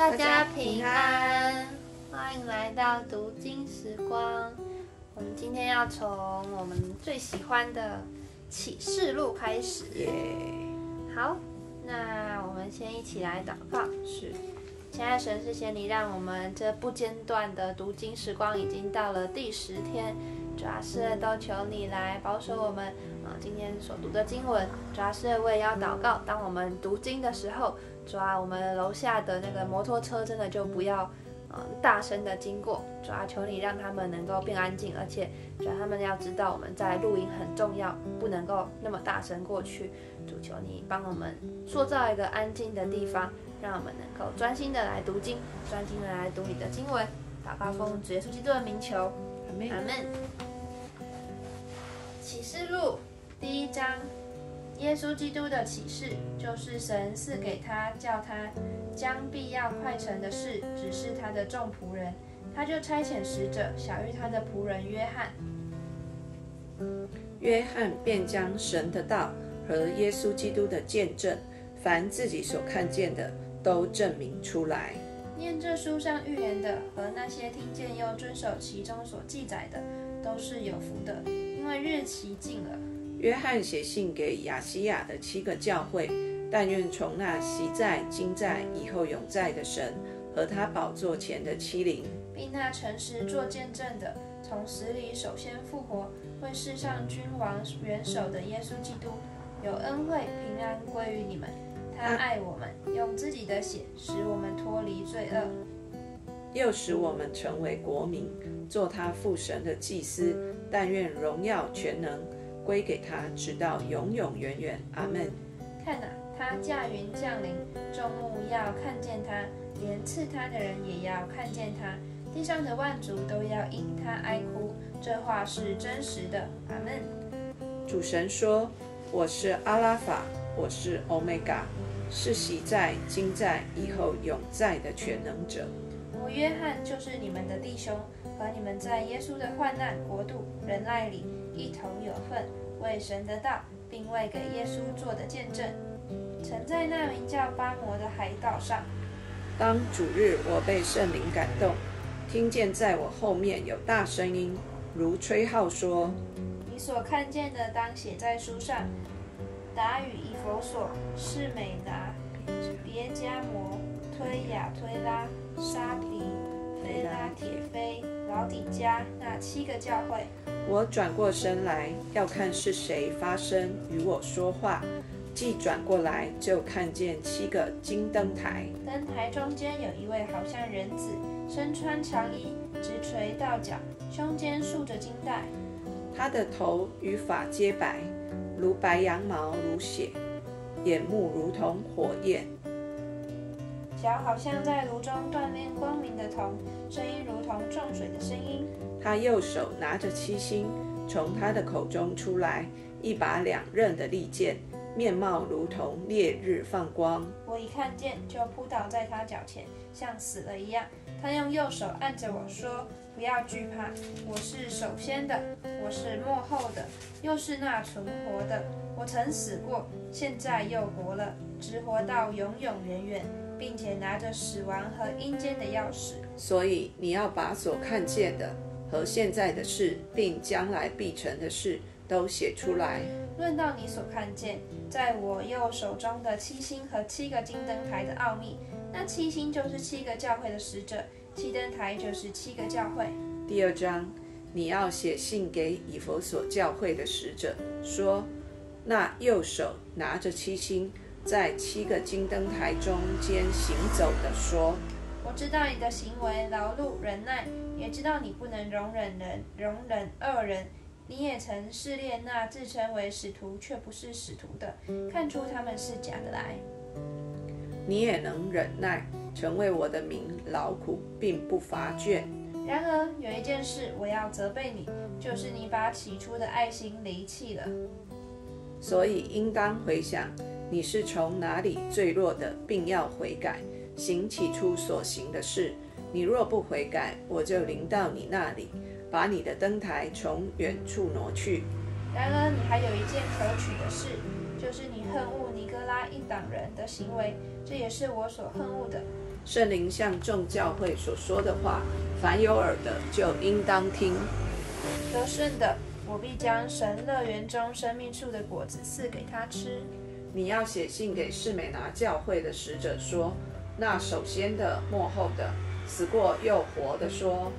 大家平安，欢迎来到读经时光。我们今天要从我们最喜欢的启示录开始。耶，好，那我们先一起来祷告。是亲爱的神，谢谢你让我们这不间断的读经时光已经到了第十天。主要是都求你来保守我们啊，今天所读的经文。主要是我也要祷告，当我们读经的时候，主要我们楼下的那个摩托车真的就不要嗯大声的经过。主要求你让他们能够变安静，而且主要他们要知道我们在录音很重要，不能够那么大声过去。主求你帮我们塑造一个安静的地方，让我们能够专心的来读经，专心的来读你的经文。祷告奉主耶稣基督的名求，阿门。启示录第一章，耶稣基督的启示，就是神赐给他，叫他将必要快成的事指示他的众仆人，他就差遣使者小谕他的仆人约翰。约翰便将神的道和耶稣基督的见证，凡自己所看见的，都证明出来。念这书上预言的和那些听见又遵守其中所记载的，都是有福的，因为日期近了。约翰写信给亚西亚的七个教会，但愿从那昔在、今在、以后永在的神和他宝座前的欺凌，并那诚实做见证的，从死里首先复活，为世上君王元首的耶稣基督，有恩惠平安归于你们。他爱我们，用自己的血使我们脱离罪恶，又使我们成为国民，做他父神的祭司。但愿荣耀全能归给他，直到永永远远。阿门。看哪、他驾云降临，众目要看见他，连刺他的人也要看见他，地上的万族都要因他哀哭。这话是真实的。阿门。主神说：“我是阿拉法，我是欧米伽，是昔在、今在、以后永在的全能者。我约翰就是你们的弟兄，和你们在耶稣的患难、国度、忍耐里一同有份，为神的道，并为给耶稣做的见证。曾在那名叫巴摩的海岛上，当主日，我被圣灵感动，听见在我后面有大声音，如吹号说：你所看见的，当写在书上。达与以佛所、士美拿、别加摩、推雅推拉、沙皮、菲拉铁菲、老底加那七个教会。我转过身来，要看是谁发声与我说话。既转过来，就看见七个金灯台，灯台中间有一位好像人子，身穿长衣，直垂到脚，胸间束着金带。他的头与发皆白，如白羊毛，如血；眼目如同火焰，脚好像在炉中锻炼光明的铜，声音如同重水的声音。他右手拿着七星，从他的口中出来一把两刃的利剑，面貌如同烈日放光。我一看见，就扑倒在他脚前，像死了一样。他用右手按着我说：“不要惧怕，我是首先的，我是幕后的，又是那存活的。我曾死过，现在又活了，直活到永永远远，并且拿着死亡和阴间的钥匙。所以你要把所看见的和现在的事，并将来必成的事都写出来。论到你所看见，在我右手中的七星和七个金灯台的奥秘，那七星就是七个教会的使者，七灯台就是七个教会。第二章，你要写信给以佛所教会的使者，说：那右手拿着七星，在七个金灯台中间行走的说。我知道你的行为劳碌忍耐，也知道你不能容忍人，容忍恶人。你也曾试炼那自称为使徒却不是使徒的，看出他们是假的来。你也能忍耐，成为我的名劳苦，并不乏倦。然而有一件事我要责备你，就是你把起初的爱心离弃了。所以应当回想你是从哪里坠落的，并要悔改，行起初所行的事。你若不悔改，我就临到你那里，把你的灯台从远处挪去。然而你还有一件可取的事，就是你恨恶尼哥拉一党人的行为，这也是我所恨恶的。圣灵向众教会所说的话，凡有耳的就应当听。得胜的，我必将神乐园中生命树的果子赐给他吃。你要写信给士美拿教会的使者说：那首先的、幕后的、死过又活的说：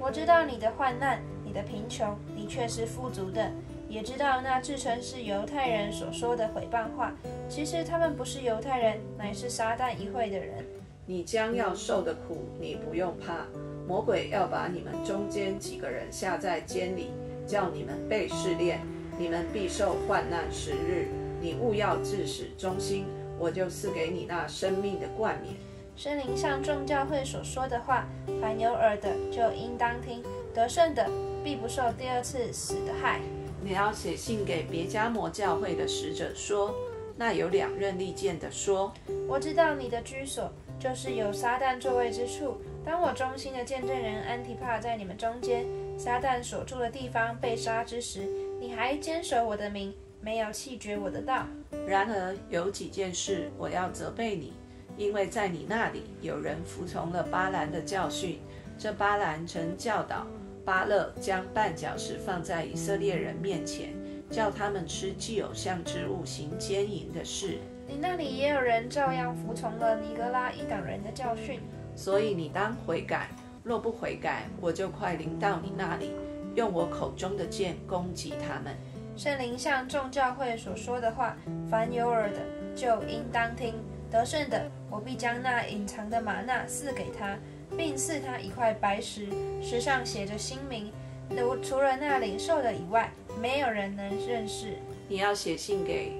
我知道你的患难，你的贫穷，你却是富足的；也知道那自称是犹太人所说的毁谤话，其实他们不是犹太人，乃是撒旦一会的人。你将要受的苦，你不用怕。魔鬼要把你们中间几个人下在监里，叫你们被试炼，你们必受患难十日。你勿要自始忠心，我就赐给你那生命的冠冕。圣灵向众教会所说的话，凡有耳的就应当听。得胜的必不受第二次死的害。你要写信给别加摩教会的使者说：那有两任利剑的说，我知道你的居所就是有撒旦座位之处。当我忠心的见证人安提帕在你们中间，撒旦所住的地方被杀之时，你还坚守我的名，没有弃绝我的道。然而有几件事我要责备你，因为在你那里有人服从了巴兰的教训。这巴兰曾教导巴勒将绊脚石放在以色列人面前，叫他们吃既偶像之物，行奸淫的事。你那里也有人照样服从了尼格拉一党人的教训。所以你当悔改，若不悔改，我就快临到你那里，用我口中的剑攻击他们。圣灵向众教会所说的话，凡有耳的就应当听。得胜的，我必将那隐藏的玛纳赐给他，并赐他一块白石，石上写着新名。除除了那领受的以外，没有人能认识。你要写信给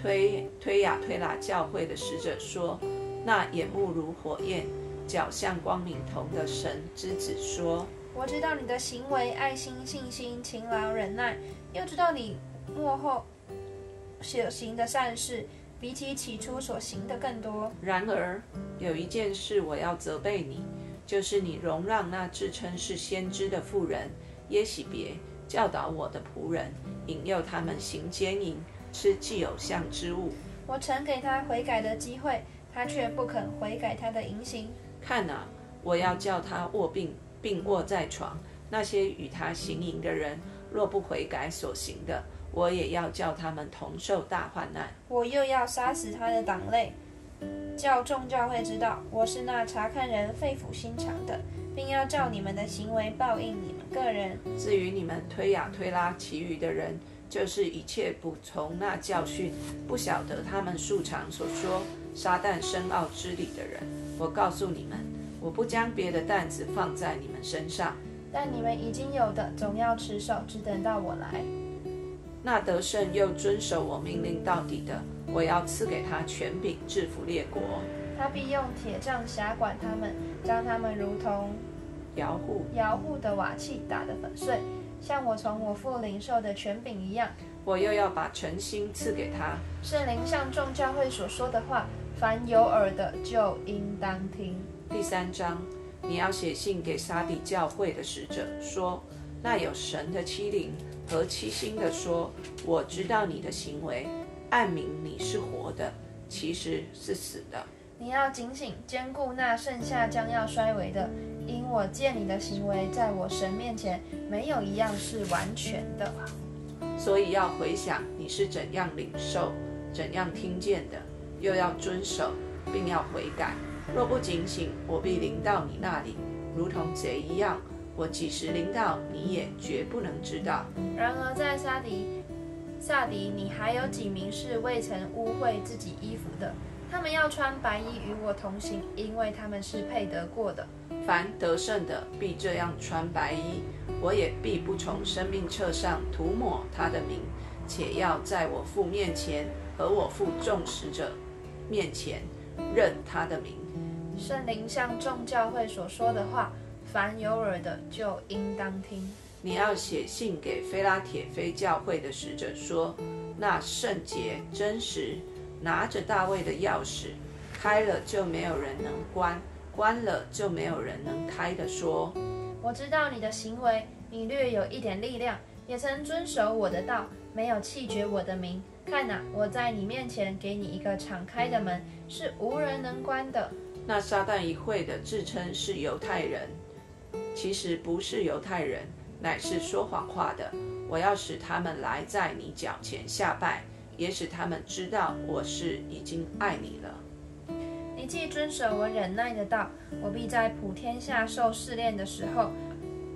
推推雅推拉教会的使者说。那眼目如火焰、脚像光明铜的神之子说：“我知道你的行为，爱心、信心、勤劳、忍耐，又知道你幕后所行的善事，比起起初所行的更多。然而有一件事我要责备你，就是你容让那自称是先知的妇人耶喜别教导我的仆人，引诱他们行奸淫，吃既有像之物。我曾给他悔改的机会。”他却不肯悔改他的淫行。看啊，我要叫他卧病，病卧在床。那些与他行淫的人，若不悔改所行的，我也要叫他们同受大患难。我又要杀死他的党类，叫众教会知道我是那查看人肺腑心肠的，并要照你们的行为报应你们个人。至于你们推雅推拉其余的人，就是一切不从那教训，不晓得他们素常所说。撒旦深奥之理的人，我告诉你们，我不将别的担子放在你们身上，但你们已经有的，总要持守，只等到我来。那得胜又遵守我命令到底的，我要赐给他权柄，制服列国。他必用铁杖辖管他们，将他们如同摇户摇户的瓦器打得粉碎，像我从我父领受的权柄一样。我又要把诚心赐给他。圣灵像众教会所说的话。凡有耳的就应当听。第三章，你要写信给沙底教会的使者，说：那有神的欺凌和欺心的说，我知道你的行为，暗明你是活的，其实是死的。你要警醒，兼顾那剩下将要衰微的，因我见你的行为，在我神面前没有一样是完全的。所以要回想你是怎样领受、怎样听见的。又要遵守，并要悔改。若不警醒，我必临到你那里，如同贼一样。我几时临到，你也绝不能知道。然而在撒迪，萨迪，你还有几名是未曾污秽自己衣服的？他们要穿白衣与我同行，因为他们是配得过的。凡得胜的，必这样穿白衣。我也必不从生命册上涂抹他的名，且要在我父面前和我父众使者。面前认他的名，圣灵像众教会所说的话，凡有耳的就应当听。你要写信给菲拉铁非教会的使者说：那圣洁真实，拿着大卫的钥匙，开了就没有人能关，关了就没有人能开的说：我知道你的行为，你略有一点力量，也曾遵守我的道，没有弃绝我的名。看呐、我在你面前给你一个敞开的门，是无人能关的。那撒旦一会的自称是犹太人，其实不是犹太人，乃是说谎话的。我要使他们来在你脚前下拜，也使他们知道我是已经爱你了。你既遵守我忍耐的道，我必在普天下受试炼的时候，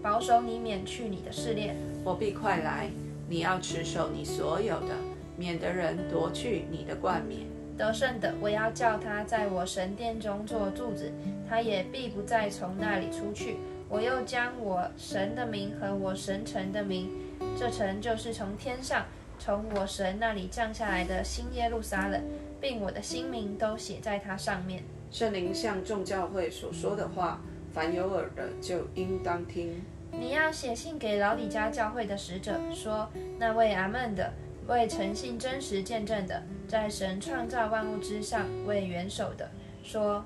保守你免去你的试炼。我必快来，你要持守你所有的，免得人夺去你的冠冕。得胜的，我要叫他在我神殿中做柱子，他也必不再从那里出去。我又将我神的名和我神城的名，这城就是从天上从我神那里降下来的新耶路撒冷，并我的新名都写在它上面。圣灵向众教会所说的话，凡有耳的就应当听。你要写信给老底家教会的使者，说：那位阿门的，为诚信真实见证的，在神创造万物之上为元首的，说：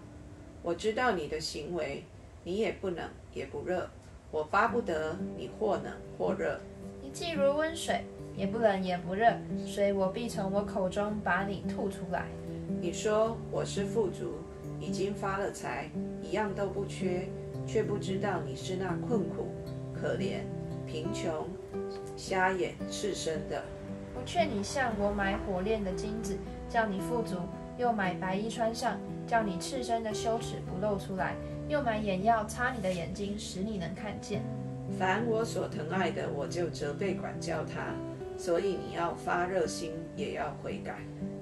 我知道你的行为，你也不冷也不热，我巴不得你或冷或热。你既如温水，也不冷也不热，所以我必从我口中把你吐出来。你说我是富足，已经发了财，一样都不缺，却不知道你是那困苦、可怜、贫穷、瞎眼、赤身的。我劝你向我买火炼的金子，叫你富足；又买白衣穿上，叫你赤身的羞耻不露出来；又买眼药擦你的眼睛，使你能看见。凡我所疼爱的，我就责备管教他。所以你要发热心，也要悔改。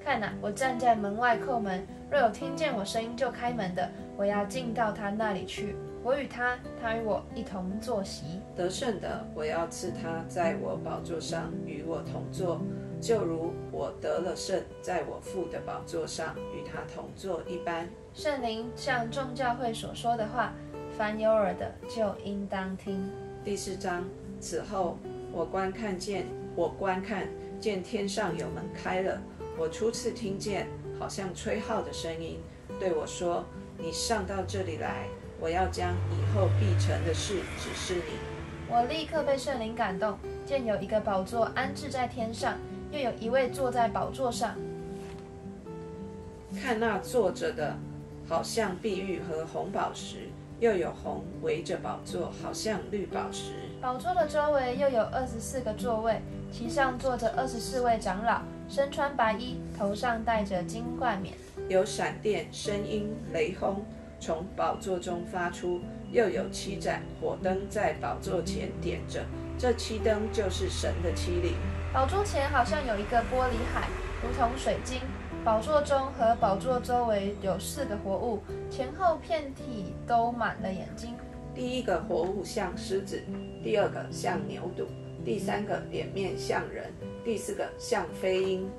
看呐、我站在门外叩门，若有听见我声音就开门的，我要进到他那里去。我与他，他与我一同坐席。得胜的，我要赐他在我宝座上与我同坐，就如我得了胜，在我父的宝座上与他同坐一般。圣灵像众教会所说的话，凡有耳的就应当听。第四章，此后我观看见，我观看见天上有门开了，我初次听见好像吹号的声音，对我说：“你上到这里来，我要将以后必成的事指示你。”我立刻被圣灵感动，见有一个宝座安置在天上，又有一位坐在宝座上。看那坐着的，好像碧玉和红宝石，又有红围着宝座，好像绿宝石。宝座的周围又有二十四个座位，其上坐着二十四位长老，身穿白衣，头上戴着金冠冕。有闪电、声音、雷轰从宝座中发出，又有七盏火灯在宝座前点着。这七灯就是神的七灵。宝座前好像有一个玻璃海，如同水晶。宝座中和宝座周围有四个活物，前后遍体都满了眼睛。第一个活物像狮子，第二个像牛犊，第三个脸面像人，第四个像飞鹰。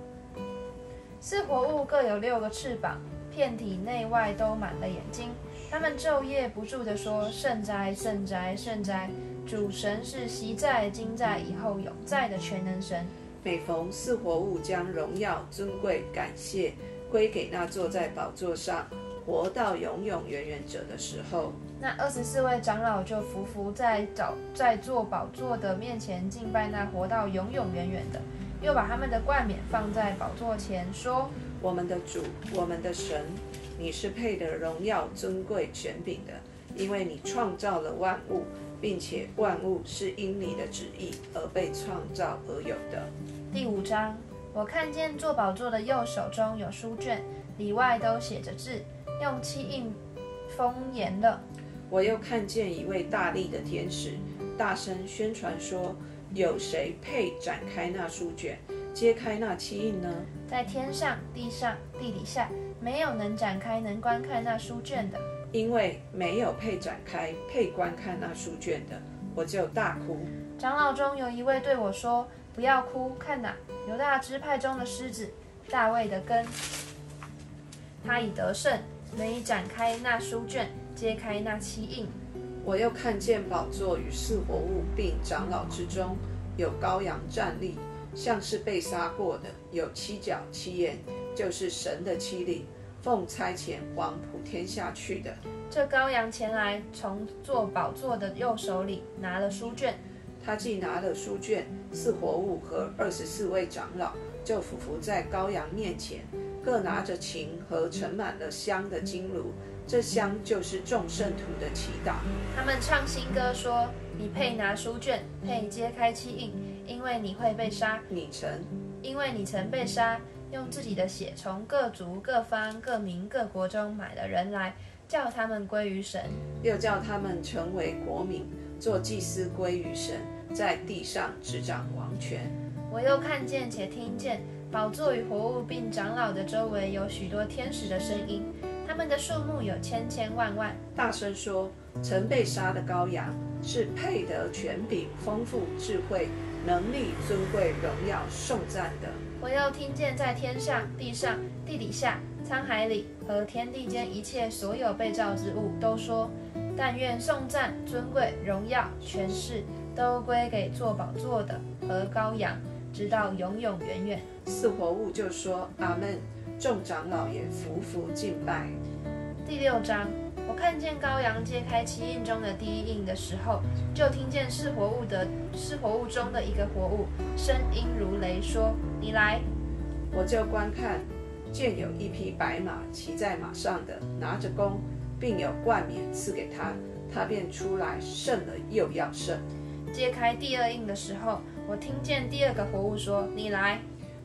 四活物各有六个翅膀，遍体内外都满了眼睛。他们昼夜不住地说：“圣哉，圣哉，圣哉！主神是昔在、今在、以后永在的全能神。”每逢四活物将荣耀、尊贵、感谢归给那坐在宝座上、活到永永远远者的时候，那二十四位长老就伏伏在早在坐宝座的面前敬拜那活到永永远远的，又把他们的冠冕放在宝座前，说：“我们的主，我们的神，你是配得荣耀、尊贵、权柄的，因为你创造了万物，并且万物是因你的旨意而被创造而有的。”第五章，我看见坐宝座的右手中有书卷，里外都写着字，用漆印封严了。我又看见一位大力的天使，大声宣传说：“有谁配展开那书卷，揭开那七印呢？”在天上、地上、地底下，没有能展开、能观看那书卷的。因为没有配展开、配观看那书卷的，我就大哭。长老中有一位对我说：“不要哭，看哪，犹大支派中的狮子，大卫的根，他已得胜，能以展开那书卷，揭开那七印。我又看见宝座与四活物并长老之中有羔羊站立，像是被杀过的，有七角七眼，就是神的七灵，奉差遣往普天下去的。这羔羊前来，从坐宝座的右手里拿了书卷，他既拿了书卷，四活物和二十四位长老就俯伏在羔羊面前，各拿着琴和盛满了香的金炉，这香就是众圣徒的祈祷。他们唱新歌说：“你配拿书卷，配揭开七印，因为你会被杀，你曾因为你曾被杀，用自己的血从各族、各方、各民、各国中买了人来，叫他们归于神。又叫他们成为国民，做祭司归于神，在地上执掌王权。我又看见且听见，宝座与活物并长老的周围有许多天使的声音，他们的数目有千千万万。大声说：曾被杀的羔羊是配得权柄、丰富、智慧、能力、尊贵、荣耀、颂赞的。我又听见在天上、地上、地底下、沧海里和天地间一切所有被造之物都说：但愿颂赞、尊贵、荣耀、权势都归给做宝座的和羔羊，直到永永远远。四活物就说：阿门。众长老也匍匐敬拜。第六章，我看见羔羊揭开七印中的第一印的时候，就听见是活物的是活物中的一个活物，声音如雷，说：“你来。”我就观看，见有一匹白马，骑在马上的，拿着弓，并有冠冕赐给他，他便出来胜了，又要胜。揭开第二印的时候，我听见第二个活物说：“你来。”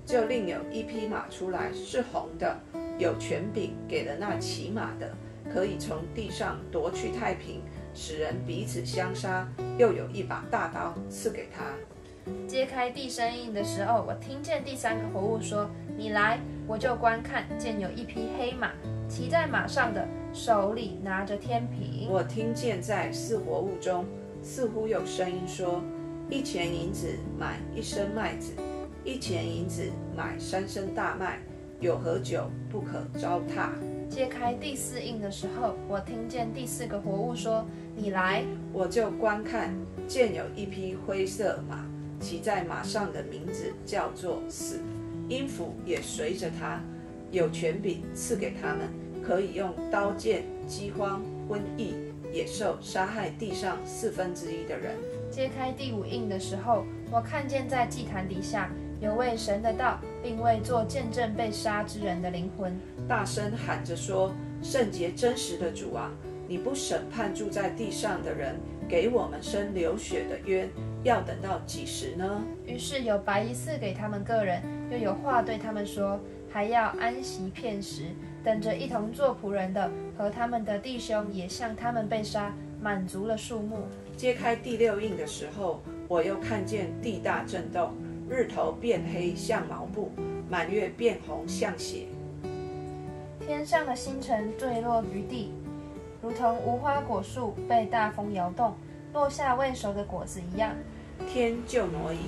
就另有一匹马出来，是红的，有权柄给了那骑马的，可以从地上夺去太平，使人彼此相杀。又有一把大刀赐给他。揭开第三印的时候，我听见第三个活物说：“你来。”我就观看，见有一匹黑马，骑在马上的手里拿着天平。我听见在四活物中，似乎有声音说：“一钱银子买一升麦子。”一钱银子买三升大麦，有何酒不可糟蹋？揭开第四印的时候，我听见第四个活物说：“你来。”我就观看，见有一匹灰色马，骑在马上的名字叫做死，音符也随着他，有权柄赐给他们，可以用刀剑、饥荒、瘟疫、野兽杀害地上四分之一的人。揭开第五印的时候，我看见在祭坛底下。有位神的道，并为做见证被杀之人的灵魂，大声喊着说：“圣洁真实的主啊，你不审判住在地上的人，给我们生流血的冤，要等到几时呢？”于是有白衣赐给他们个人，又有话对他们说，还要安息片时，等着一同做仆人的和他们的弟兄也像他们被杀，满足了数目。揭开第六印的时候，我又看见地大震动。日头变黑像毛布，满月变红像血。天上的星辰坠落于地，如同无花果树被大风摇动，落下未熟的果子一样。天就挪移，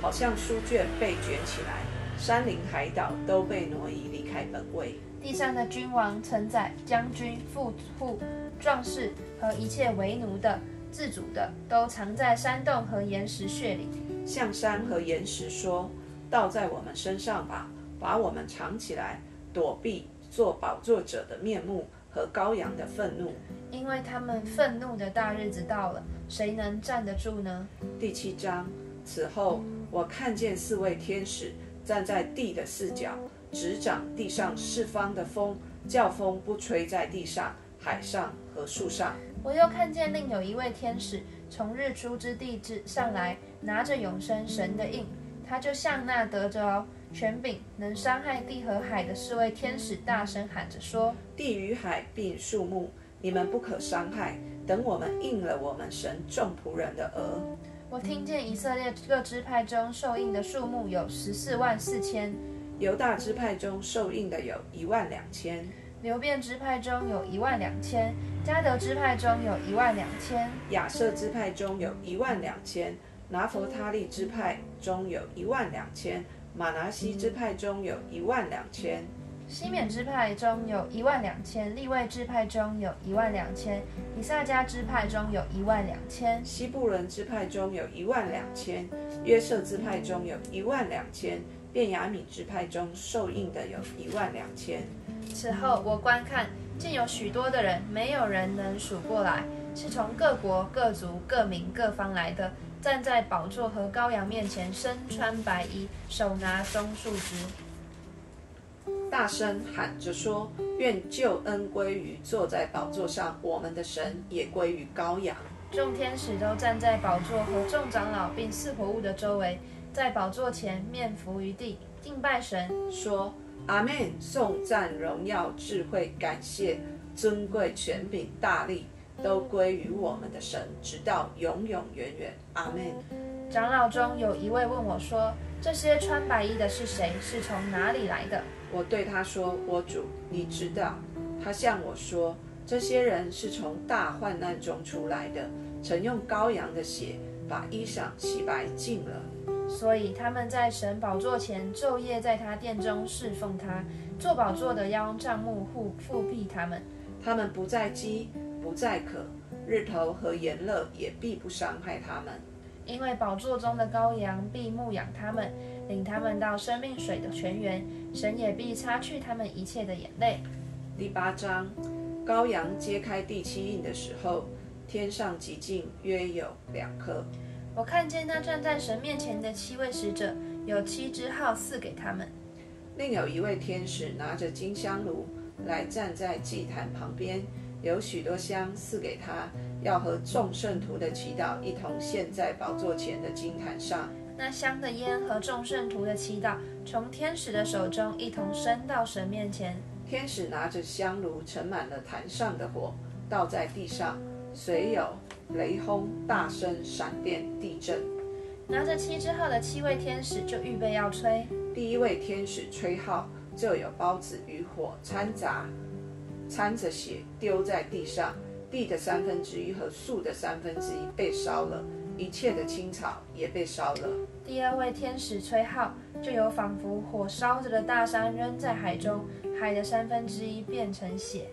好像书卷被卷起来，山林海岛都被挪移离开本位。地上的君王、臣宰、将军、富户、壮士和一切为奴的、自主的，都藏在山洞和岩石穴里。向山和岩石说：“倒在我们身上吧，把我们藏起来，躲避做宝座者的面目和羔羊的愤怒，因为他们愤怒的大日子到了，谁能站得住呢？”第七章。此后，我看见四位天使站在地的四角，执掌地上四方的风，叫风不吹在地上、海上和树上。我又看见另有一位天使从日出之地之上来。拿着永生神的印，他就向那得着权柄、能伤害地和海的四位天使大声喊着说：“地与海并树木，你们不可伤害。等我们应了我们神众仆人的额。”我听见以色列各支派中受印的数目有十四万四千，犹大支派中受印的有一万两千，流变支派中有一万两千，加德支派中有一万两千，亚瑟支派中有一万两千。拿佛他利支派中有一万两千，马拿西支派中有一万两千，西缅支派中有一万两千，利位支派中有一万两千，以萨迦支派中有一万两千，西布伦支派中有一万两千，约瑟支派中有一万两千，便雅米支派中受印的有一万两千。此后我观看，竟有许多的人，没有人能数过来，是从各国各族各民各方来的。站在宝座和羔羊面前，身穿白衣，手拿棕树枝，大声喊着说：“愿救恩归于坐在宝座上我们的神，也归于羔羊。”众天使都站在宝座和众长老并四活物的周围，在宝座前面伏于地，敬拜神，说：“阿门！颂赞、荣耀、智慧、感谢、尊贵、权柄、大力，都归于我们的神，直到永永远远。阿门。”长老中有一位问我说：“这些穿白衣的是谁？是从哪里来的？”我对他说：“我主，你知道。”他向我说：“这些人是从大患难中出来的，曾用羔羊的血把衣裳洗白净了。所以他们在神宝座前昼夜在他殿中侍奉他，做宝座的要用帐幕护复庇他们。他们不再饥，不再渴，日头和炎热也必不伤害他们。”因为宝座中的羔羊必牧养他们，领他们到生命水的泉源，神也必擦去他们一切的眼泪。第八章，羔羊揭开第七印的时候，天上极静，约有两颗。我看见那站在神面前的七位使者，有七支号赐给他们。另有一位天使拿着金香炉来站在祭坛旁边，有许多香赐给他。要和众圣徒的祈祷一同献在宝座前的金坛上。那香的烟和众圣徒的祈祷从天使的手中一同升到神面前。天使拿着香炉盛满了坛上的火，倒在地上，随有雷轰、大声、闪电、地震。拿着七支号的七位天使就预备要吹。第一位天使吹号，就有包子与火掺杂，掺着血丢在地上。地的三分之一和树的三分之一被烧了，一切的青草也被烧了。第二位天使吹号，就有仿佛火烧着的大山扔在海中，海的三分之一变成血。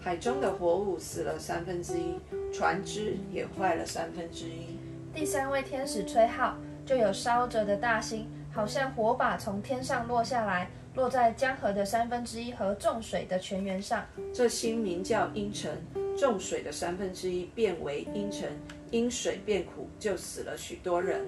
海中的活物死了三分之一，船只也坏了三分之一。第三位天使吹号，就有烧着的大星，好像火把从天上落下来，落在江河的三分之一和重水的泉源上。这星名叫阴沉。重水的三分之一变为阴沉，因水变苦，就死了许多人。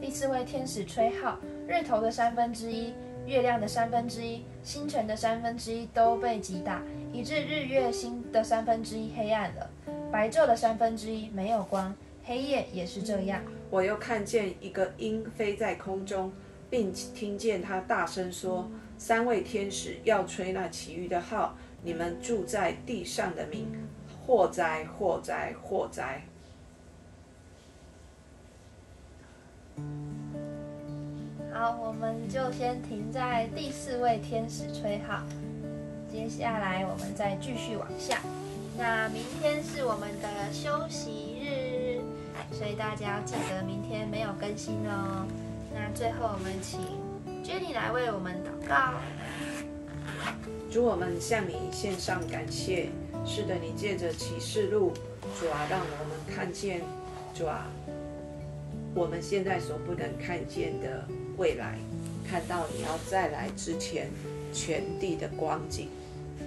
第四位天使吹号，日头的三分之一、月亮的三分之一、星辰的三分之一都被击打，以致日月星的三分之一黑暗了，白昼的三分之一没有光，黑夜也是这样。我又看见一个鹰飞在空中，并听见它大声说：“三位天使要吹那其余的号，你们住在地上的民。”祸灾，祸灾，祸灾。好，我们就先停在第四位天使吹号。接下来我们再继续往下。那明天是我们的休息日，所以大家要记得明天没有更新哦。那最后我们请 Jenny 来为我们祷告。主，我们向你献上感谢。是的，你借着启示录，主啊，让我们看见，主啊，我们现在所不能看见的未来，看到你要再来之前全地的光景。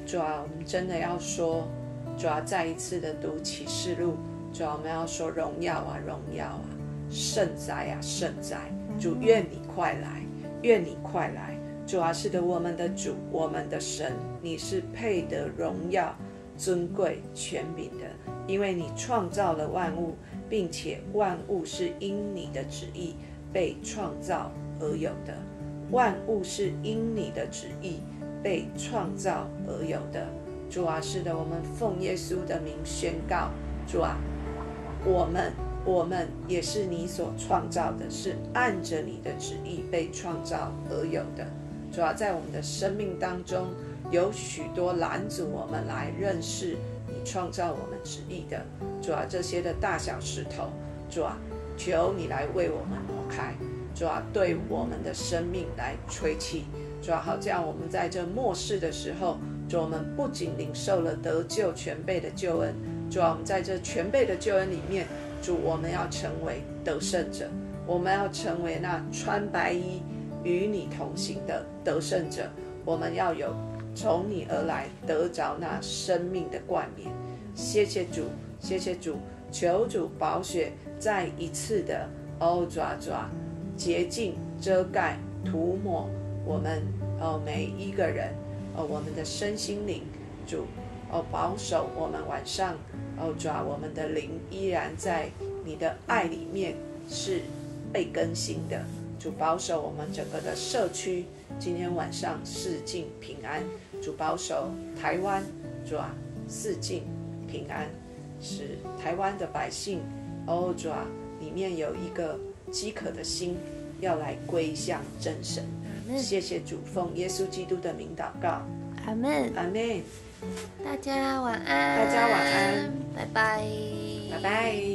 主啊，我们真的要说，主啊，再一次的读启示录，主啊，我们要说荣耀啊，荣耀啊，圣哉啊，圣哉！主，愿你快来，愿你快来！主啊，是的，我们的主，我们的神，你是配得荣耀。尊贵权柄的，因为你创造了万物，并且万物是因你的旨意被创造而有的。万物是因你的旨意被创造而有的。主啊，是的，我们奉耶稣的名宣告：主啊，我们我们也是你所创造的，是按着你的旨意被创造而有的。主啊，在我们的生命当中。有许多拦阻我们来认识你创造我们旨意的主啊，这些的大小石头，主啊，求你来为我们挪开，主啊，对我们的生命来吹气，主啊，好这样我们在这末世的时候，主我们不仅领受了得救全备的救恩，主啊，我们在这全备的救恩里面，主我们要成为得胜者，我们要成为那穿白衣与你同行的得胜者，我们要有。从你而来，得着那生命的冠冕。谢谢主，谢谢主，求主宝血再一次的哦，抓抓，洁净、遮盖、涂抹我们哦每一个人哦我们的身心灵，主哦保守我们晚上哦抓我们的灵依然在你的爱里面是被更新的，主保守我们整个的社区今天晚上四境平安，主保守台湾主啊四境平安，使台湾的百姓哦主啊。里面有一个饥渴的心，要来归向真神。谢谢主，奉耶稣基督的名祷告。阿门，阿门。大家晚安。大家晚安。拜拜。拜拜。